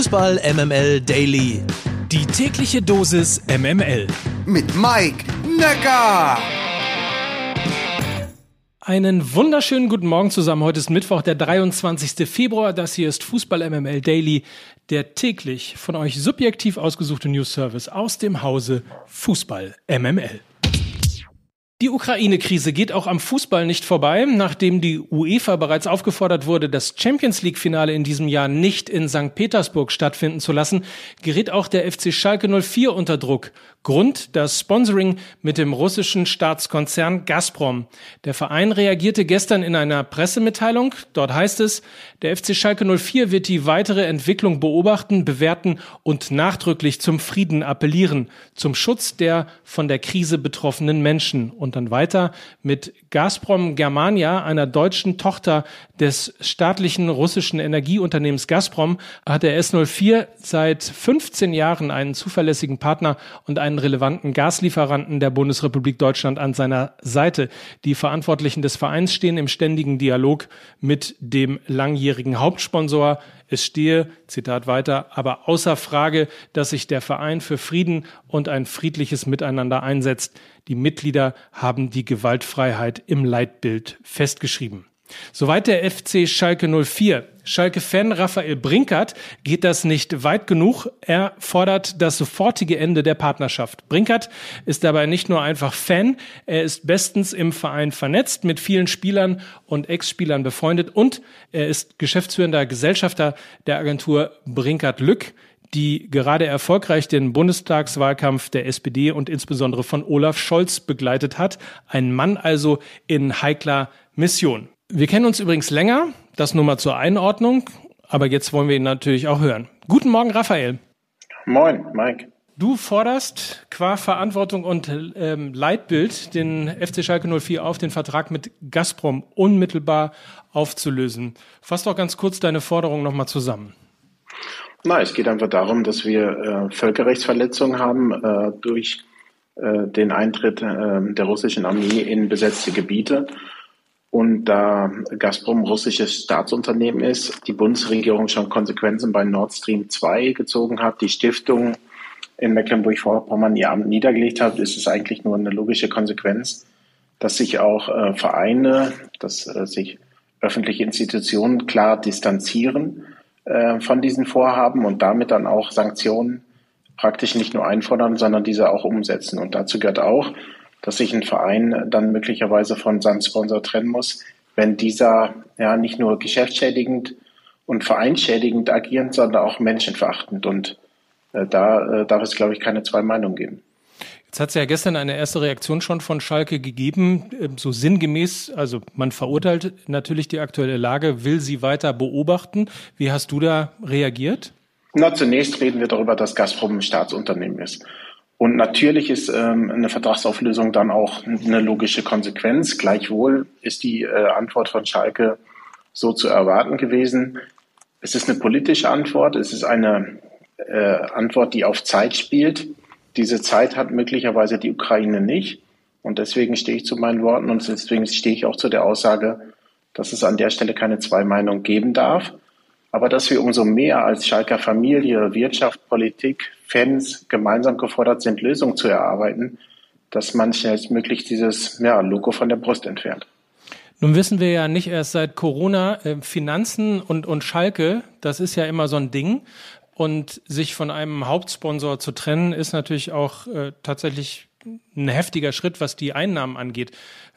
Fußball MML Daily. Die tägliche Dosis MML. Mit Mike Necker. Einen wunderschönen guten Morgen zusammen. Heute ist Mittwoch, der 23. Februar. Das hier ist Fußball MML Daily, der täglich von euch subjektiv ausgesuchte News Service aus dem Hause Fußball MML. Die Ukraine-Krise geht auch am Fußball nicht vorbei. Nachdem die UEFA bereits aufgefordert wurde, das Champions League-Finale in diesem Jahr nicht in St. Petersburg stattfinden zu lassen, gerät auch der FC Schalke 04 unter Druck. Grund das Sponsoring mit dem russischen Staatskonzern Gazprom. Der Verein reagierte gestern in einer Pressemitteilung. Dort heißt es, der FC Schalke 04 wird die weitere Entwicklung beobachten, bewerten und nachdrücklich zum Frieden appellieren, zum Schutz der von der Krise betroffenen Menschen. Und dann weiter mit Gazprom Germania, einer deutschen Tochter des staatlichen russischen Energieunternehmens Gazprom, hat der S04 seit 15 Jahren einen zuverlässigen Partner und einen relevanten Gaslieferanten der Bundesrepublik Deutschland an seiner Seite. Die Verantwortlichen des Vereins stehen im ständigen Dialog mit dem langjährigen Hauptsponsor. Es stehe, Zitat weiter, aber außer Frage, dass sich der Verein für Frieden und ein friedliches Miteinander einsetzt. Die Mitglieder haben die Gewaltfreiheit im Leitbild festgeschrieben. Soweit der FC Schalke 04. Schalke-Fan Raphael Brinkert geht das nicht weit genug. Er fordert das sofortige Ende der Partnerschaft. Brinkert ist dabei nicht nur einfach Fan, er ist bestens im Verein vernetzt, mit vielen Spielern und Ex-Spielern befreundet und er ist geschäftsführender Gesellschafter der Agentur Brinkert Lück die gerade erfolgreich den Bundestagswahlkampf der SPD und insbesondere von Olaf Scholz begleitet hat. Ein Mann also in heikler Mission. Wir kennen uns übrigens länger, das nur mal zur Einordnung, aber jetzt wollen wir ihn natürlich auch hören. Guten Morgen, Raphael. Moin, Mike. Du forderst qua Verantwortung und ähm, Leitbild den FC Schalke 04 auf, den Vertrag mit Gazprom unmittelbar aufzulösen. Fass doch ganz kurz deine Forderung nochmal zusammen. Na, es geht einfach darum, dass wir äh, Völkerrechtsverletzungen haben äh, durch äh, den Eintritt äh, der russischen Armee in besetzte Gebiete und da Gazprom russisches Staatsunternehmen ist, die Bundesregierung schon Konsequenzen bei Nord Stream 2 gezogen hat, die Stiftung in Mecklenburg-Vorpommern ihr Amt niedergelegt hat, ist es eigentlich nur eine logische Konsequenz, dass sich auch äh, Vereine, dass äh, sich öffentliche Institutionen klar distanzieren äh, von diesen Vorhaben und damit dann auch Sanktionen praktisch nicht nur einfordern, sondern diese auch umsetzen. Und dazu gehört auch, dass sich ein Verein dann möglicherweise von seinem Sponsor trennen muss, wenn dieser ja nicht nur geschäftsschädigend und vereinsschädigend agiert, sondern auch menschenverachtend. Und äh, da äh, darf es, glaube ich, keine zwei Meinungen geben. Jetzt hat es ja gestern eine erste Reaktion schon von Schalke gegeben, ähm, so sinngemäß, also man verurteilt natürlich die aktuelle Lage, will sie weiter beobachten. Wie hast du da reagiert? Na, zunächst reden wir darüber, dass Gazprom ein Staatsunternehmen ist. Und natürlich ist ähm, eine Vertragsauflösung dann auch eine logische Konsequenz. Gleichwohl ist die äh, Antwort von Schalke so zu erwarten gewesen. Es ist eine politische Antwort. Es ist eine äh, Antwort, die auf Zeit spielt. Diese Zeit hat möglicherweise die Ukraine nicht. Und deswegen stehe ich zu meinen Worten und deswegen stehe ich auch zu der Aussage, dass es an der Stelle keine zwei Meinungen geben darf aber dass wir umso mehr als Schalker Familie, Wirtschaft, Politik, Fans gemeinsam gefordert sind, Lösungen zu erarbeiten, dass man schnellstmöglich dieses ja, Logo von der Brust entfernt. Nun wissen wir ja nicht erst seit Corona, äh, Finanzen und, und Schalke, das ist ja immer so ein Ding. Und sich von einem Hauptsponsor zu trennen, ist natürlich auch äh, tatsächlich ein heftiger Schritt, was die Einnahmen angeht.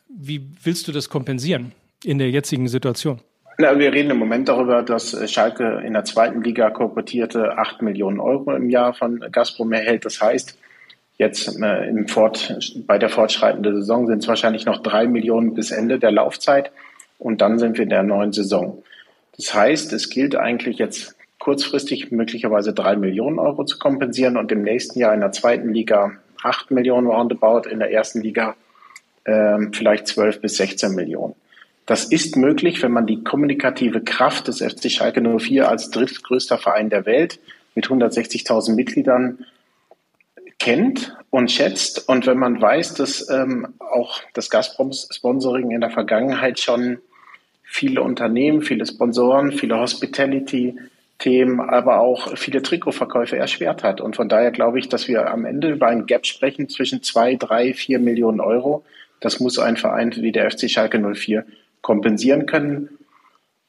Wie willst du das kompensieren in der jetzigen Situation? Na, wir reden im Moment darüber, dass äh, Schalke in der zweiten Liga korportierte 8 Millionen Euro im Jahr von Gazprom erhält. Das heißt, jetzt äh, im Fort, bei der fortschreitenden Saison sind es wahrscheinlich noch drei Millionen bis Ende der Laufzeit und dann sind wir in der neuen Saison. Das heißt, es gilt eigentlich jetzt kurzfristig möglicherweise drei Millionen Euro zu kompensieren und im nächsten Jahr in der zweiten Liga acht Millionen roundabout, in der ersten Liga äh, vielleicht zwölf bis 16 Millionen. Das ist möglich, wenn man die kommunikative Kraft des FC Schalke 04 als drittgrößter Verein der Welt mit 160.000 Mitgliedern kennt und schätzt und wenn man weiß, dass ähm, auch das Gazprom-Sponsoring in der Vergangenheit schon viele Unternehmen, viele Sponsoren, viele Hospitality Themen, aber auch viele Trikotverkäufe erschwert hat. Und von daher glaube ich, dass wir am Ende über ein Gap sprechen zwischen zwei, drei, vier Millionen Euro. Das muss ein Verein wie der FC Schalke 04 kompensieren können.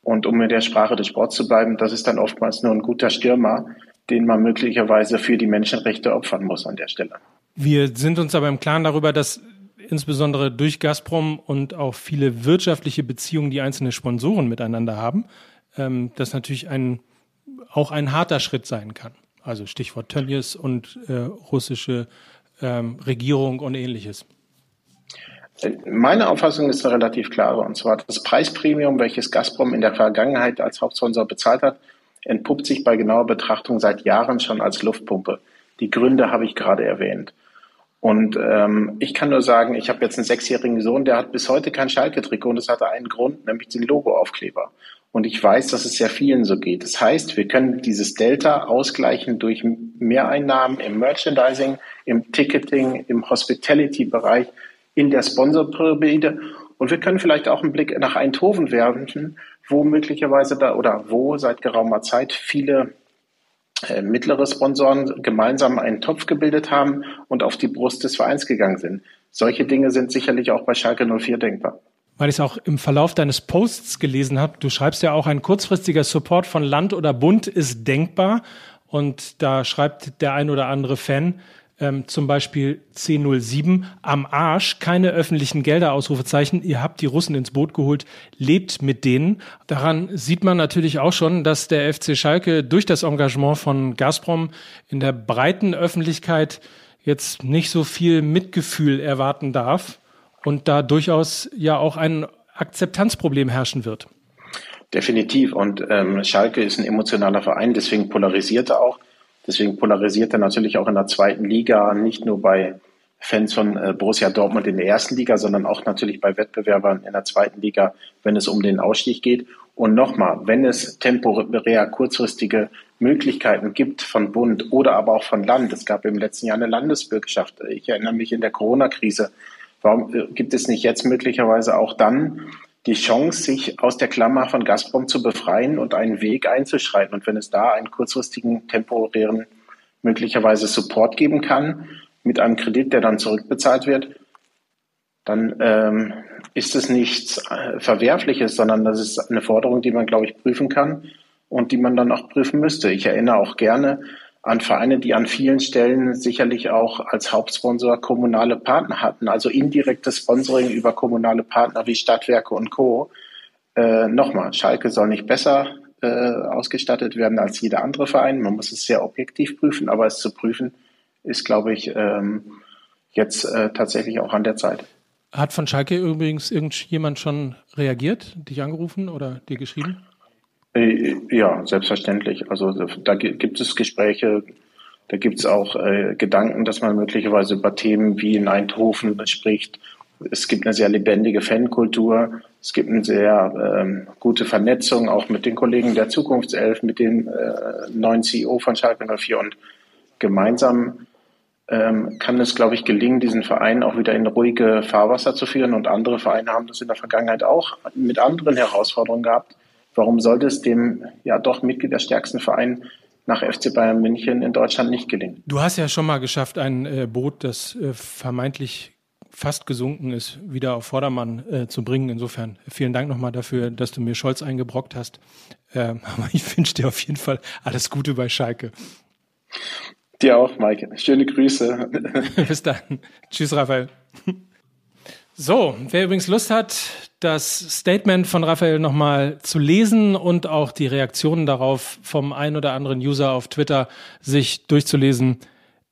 Und um in der Sprache des Sports zu bleiben, das ist dann oftmals nur ein guter Stürmer, den man möglicherweise für die Menschenrechte opfern muss an der Stelle. Wir sind uns aber im Klaren darüber, dass insbesondere durch Gazprom und auch viele wirtschaftliche Beziehungen, die einzelne Sponsoren miteinander haben, ähm, das natürlich ein, auch ein harter Schritt sein kann. Also Stichwort Tönnies und äh, russische ähm, Regierung und ähnliches. Meine Auffassung ist eine relativ klare, und zwar das Preispremium, welches Gazprom in der Vergangenheit als Hauptsponsor bezahlt hat, entpuppt sich bei genauer Betrachtung seit Jahren schon als Luftpumpe. Die Gründe habe ich gerade erwähnt. Und ähm, ich kann nur sagen, ich habe jetzt einen sechsjährigen Sohn, der hat bis heute kein Schalke-Trikot und das hatte einen Grund, nämlich den Logoaufkleber. Und ich weiß, dass es sehr vielen so geht. Das heißt, wir können dieses Delta ausgleichen durch Mehreinnahmen im Merchandising, im Ticketing, im Hospitality-Bereich, in der Sponsorpyramide. Und wir können vielleicht auch einen Blick nach Eindhoven werfen, wo möglicherweise da oder wo seit geraumer Zeit viele äh, mittlere Sponsoren gemeinsam einen Topf gebildet haben und auf die Brust des Vereins gegangen sind. Solche Dinge sind sicherlich auch bei Schalke 04 denkbar. Weil ich es auch im Verlauf deines Posts gelesen habe, du schreibst ja auch, ein kurzfristiger Support von Land oder Bund ist denkbar. Und da schreibt der ein oder andere Fan, ähm, zum Beispiel C07, am Arsch, keine öffentlichen Gelder, Ausrufezeichen, ihr habt die Russen ins Boot geholt, lebt mit denen. Daran sieht man natürlich auch schon, dass der FC Schalke durch das Engagement von Gazprom in der breiten Öffentlichkeit jetzt nicht so viel Mitgefühl erwarten darf und da durchaus ja auch ein Akzeptanzproblem herrschen wird. Definitiv. Und ähm, Schalke ist ein emotionaler Verein, deswegen polarisiert er auch. Deswegen polarisiert er natürlich auch in der zweiten Liga, nicht nur bei Fans von äh, Borussia Dortmund in der ersten Liga, sondern auch natürlich bei Wettbewerbern in der zweiten Liga, wenn es um den Ausstieg geht. Und nochmal, wenn es temporär kurzfristige Möglichkeiten gibt von Bund oder aber auch von Land, es gab im letzten Jahr eine Landesbürgerschaft, ich erinnere mich in der Corona-Krise, warum äh, gibt es nicht jetzt möglicherweise auch dann die Chance, sich aus der Klammer von Gazprom zu befreien und einen Weg einzuschreiten. Und wenn es da einen kurzfristigen, temporären, möglicherweise Support geben kann, mit einem Kredit, der dann zurückbezahlt wird, dann ähm, ist es nichts äh, Verwerfliches, sondern das ist eine Forderung, die man, glaube ich, prüfen kann und die man dann auch prüfen müsste. Ich erinnere auch gerne an Vereine, die an vielen Stellen sicherlich auch als Hauptsponsor kommunale Partner hatten, also indirektes Sponsoring über kommunale Partner wie Stadtwerke und Co. Äh, Nochmal, Schalke soll nicht besser äh, ausgestattet werden als jeder andere Verein. Man muss es sehr objektiv prüfen, aber es zu prüfen ist, glaube ich, ähm, jetzt äh, tatsächlich auch an der Zeit. Hat von Schalke übrigens irgendjemand schon reagiert, dich angerufen oder dir geschrieben? Äh, ja, selbstverständlich. Also da gibt es Gespräche, da gibt es auch äh, Gedanken, dass man möglicherweise über Themen wie in Eindhoven spricht. Es gibt eine sehr lebendige Fankultur. Es gibt eine sehr ähm, gute Vernetzung auch mit den Kollegen der Zukunftself, mit dem äh, neuen CEO von Schalke 04 und gemeinsam ähm, kann es, glaube ich, gelingen, diesen Verein auch wieder in ruhige Fahrwasser zu führen. Und andere Vereine haben das in der Vergangenheit auch mit anderen Herausforderungen gehabt. Warum sollte es dem ja doch Mitglied der stärksten Verein nach FC Bayern München in Deutschland nicht gelingen? Du hast ja schon mal geschafft, ein äh, Boot, das äh, vermeintlich fast gesunken ist, wieder auf Vordermann äh, zu bringen. Insofern vielen Dank nochmal dafür, dass du mir Scholz eingebrockt hast. Ähm, aber ich wünsche dir auf jeden Fall alles Gute bei Schalke. Dir auch, Maike. Schöne Grüße. Bis dann. Tschüss, Raphael. So, wer übrigens Lust hat, das Statement von Raphael nochmal zu lesen und auch die Reaktionen darauf vom ein oder anderen User auf Twitter sich durchzulesen,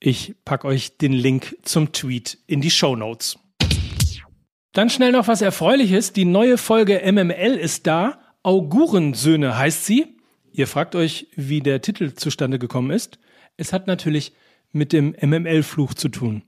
ich packe euch den Link zum Tweet in die Show Notes. Dann schnell noch was Erfreuliches. Die neue Folge MML ist da. Augurensöhne heißt sie. Ihr fragt euch, wie der Titel zustande gekommen ist. Es hat natürlich mit dem MML-Fluch zu tun.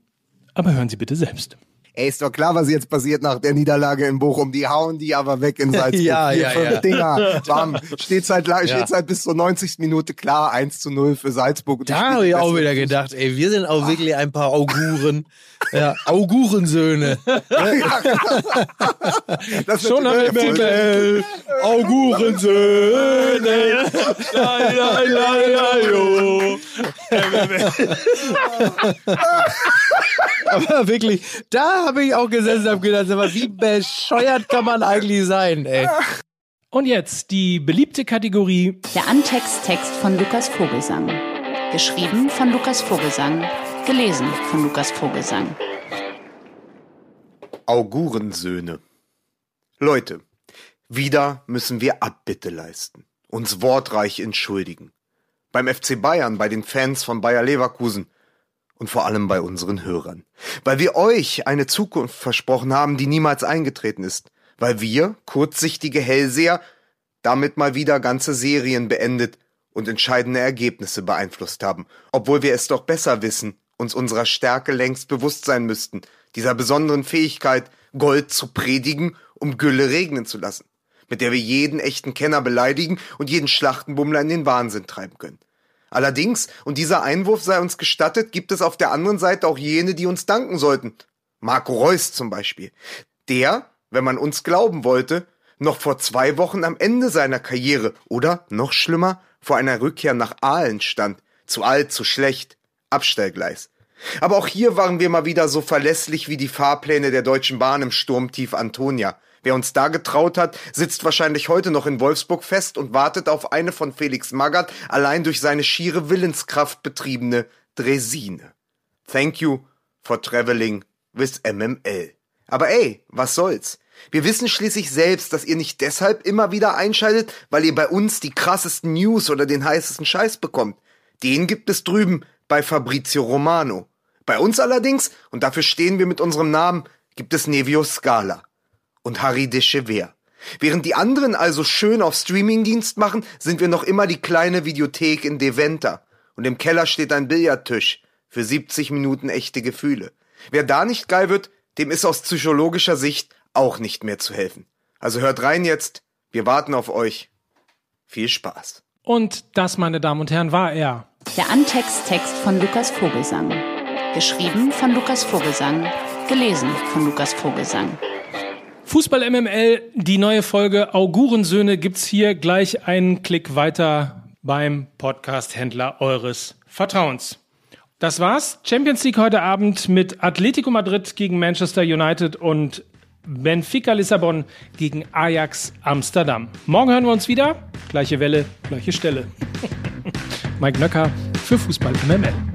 Aber hören Sie bitte selbst. Ey, ist doch klar, was jetzt passiert nach der Niederlage in Bochum. Die hauen die aber weg in Salzburg. Ja, Vier, ja, fünf ja. Dinger. Bam. Steht seit, Ja. steht seit bis zur 90. Minute klar. 1 zu 0 für Salzburg. Da habe ich auch wieder gedacht, ey, wir sind auch wirklich ein paar Auguren. Ja, Augurensöhne. Das ist Schon haben wir MML Augurensöhne. La, la, la, la, jo. Aber wirklich, da habe ich auch gesessen und habe gedacht, mal, wie bescheuert kann man eigentlich sein, ey. Und jetzt die beliebte Kategorie Der Antext-Text von Lukas Vogelsang. Geschrieben von Lukas Vogelsang. Gelesen von Lukas Vogelsang. Augurensöhne. Leute, wieder müssen wir Abbitte leisten, uns wortreich entschuldigen. Beim FC Bayern, bei den Fans von Bayer Leverkusen und vor allem bei unseren Hörern. Weil wir euch eine Zukunft versprochen haben, die niemals eingetreten ist. Weil wir, kurzsichtige Hellseher, damit mal wieder ganze Serien beendet und entscheidende Ergebnisse beeinflusst haben, obwohl wir es doch besser wissen, uns unserer Stärke längst bewusst sein müssten, dieser besonderen Fähigkeit, Gold zu predigen, um Gülle regnen zu lassen, mit der wir jeden echten Kenner beleidigen und jeden Schlachtenbummler in den Wahnsinn treiben können. Allerdings, und dieser Einwurf sei uns gestattet, gibt es auf der anderen Seite auch jene, die uns danken sollten. Marco Reus zum Beispiel. Der, wenn man uns glauben wollte, noch vor zwei Wochen am Ende seiner Karriere oder, noch schlimmer, vor einer Rückkehr nach Aalen stand. Zu alt, zu schlecht. Abstellgleis. Aber auch hier waren wir mal wieder so verlässlich wie die Fahrpläne der Deutschen Bahn im Sturmtief Antonia. Wer uns da getraut hat, sitzt wahrscheinlich heute noch in Wolfsburg fest und wartet auf eine von Felix Magath allein durch seine schiere Willenskraft betriebene Dresine. Thank you for traveling with MML. Aber ey, was soll's? Wir wissen schließlich selbst, dass ihr nicht deshalb immer wieder einschaltet, weil ihr bei uns die krassesten News oder den heißesten Scheiß bekommt. Den gibt es drüben bei Fabrizio Romano. Bei uns allerdings, und dafür stehen wir mit unserem Namen, gibt es Nevio Scala und Harry de Chever. Während die anderen also schön auf Streamingdienst machen, sind wir noch immer die kleine Videothek in Deventer. Und im Keller steht ein Billardtisch für 70 Minuten echte Gefühle. Wer da nicht geil wird, dem ist aus psychologischer Sicht auch nicht mehr zu helfen. Also hört rein jetzt, wir warten auf euch. Viel Spaß. Und das, meine Damen und Herren, war er. Der Antext-Text von Lukas Vogelsang. Geschrieben von Lukas Vogelsang. Gelesen von Lukas Vogelsang. Fußball MML, die neue Folge Augurensöhne gibt's hier gleich einen Klick weiter beim Podcast-Händler eures Vertrauens. Das war's. Champions League heute Abend mit Atletico Madrid gegen Manchester United und Benfica Lissabon gegen Ajax Amsterdam. Morgen hören wir uns wieder. Gleiche Welle, gleiche Stelle. Mike Nöcker für Fußball MML.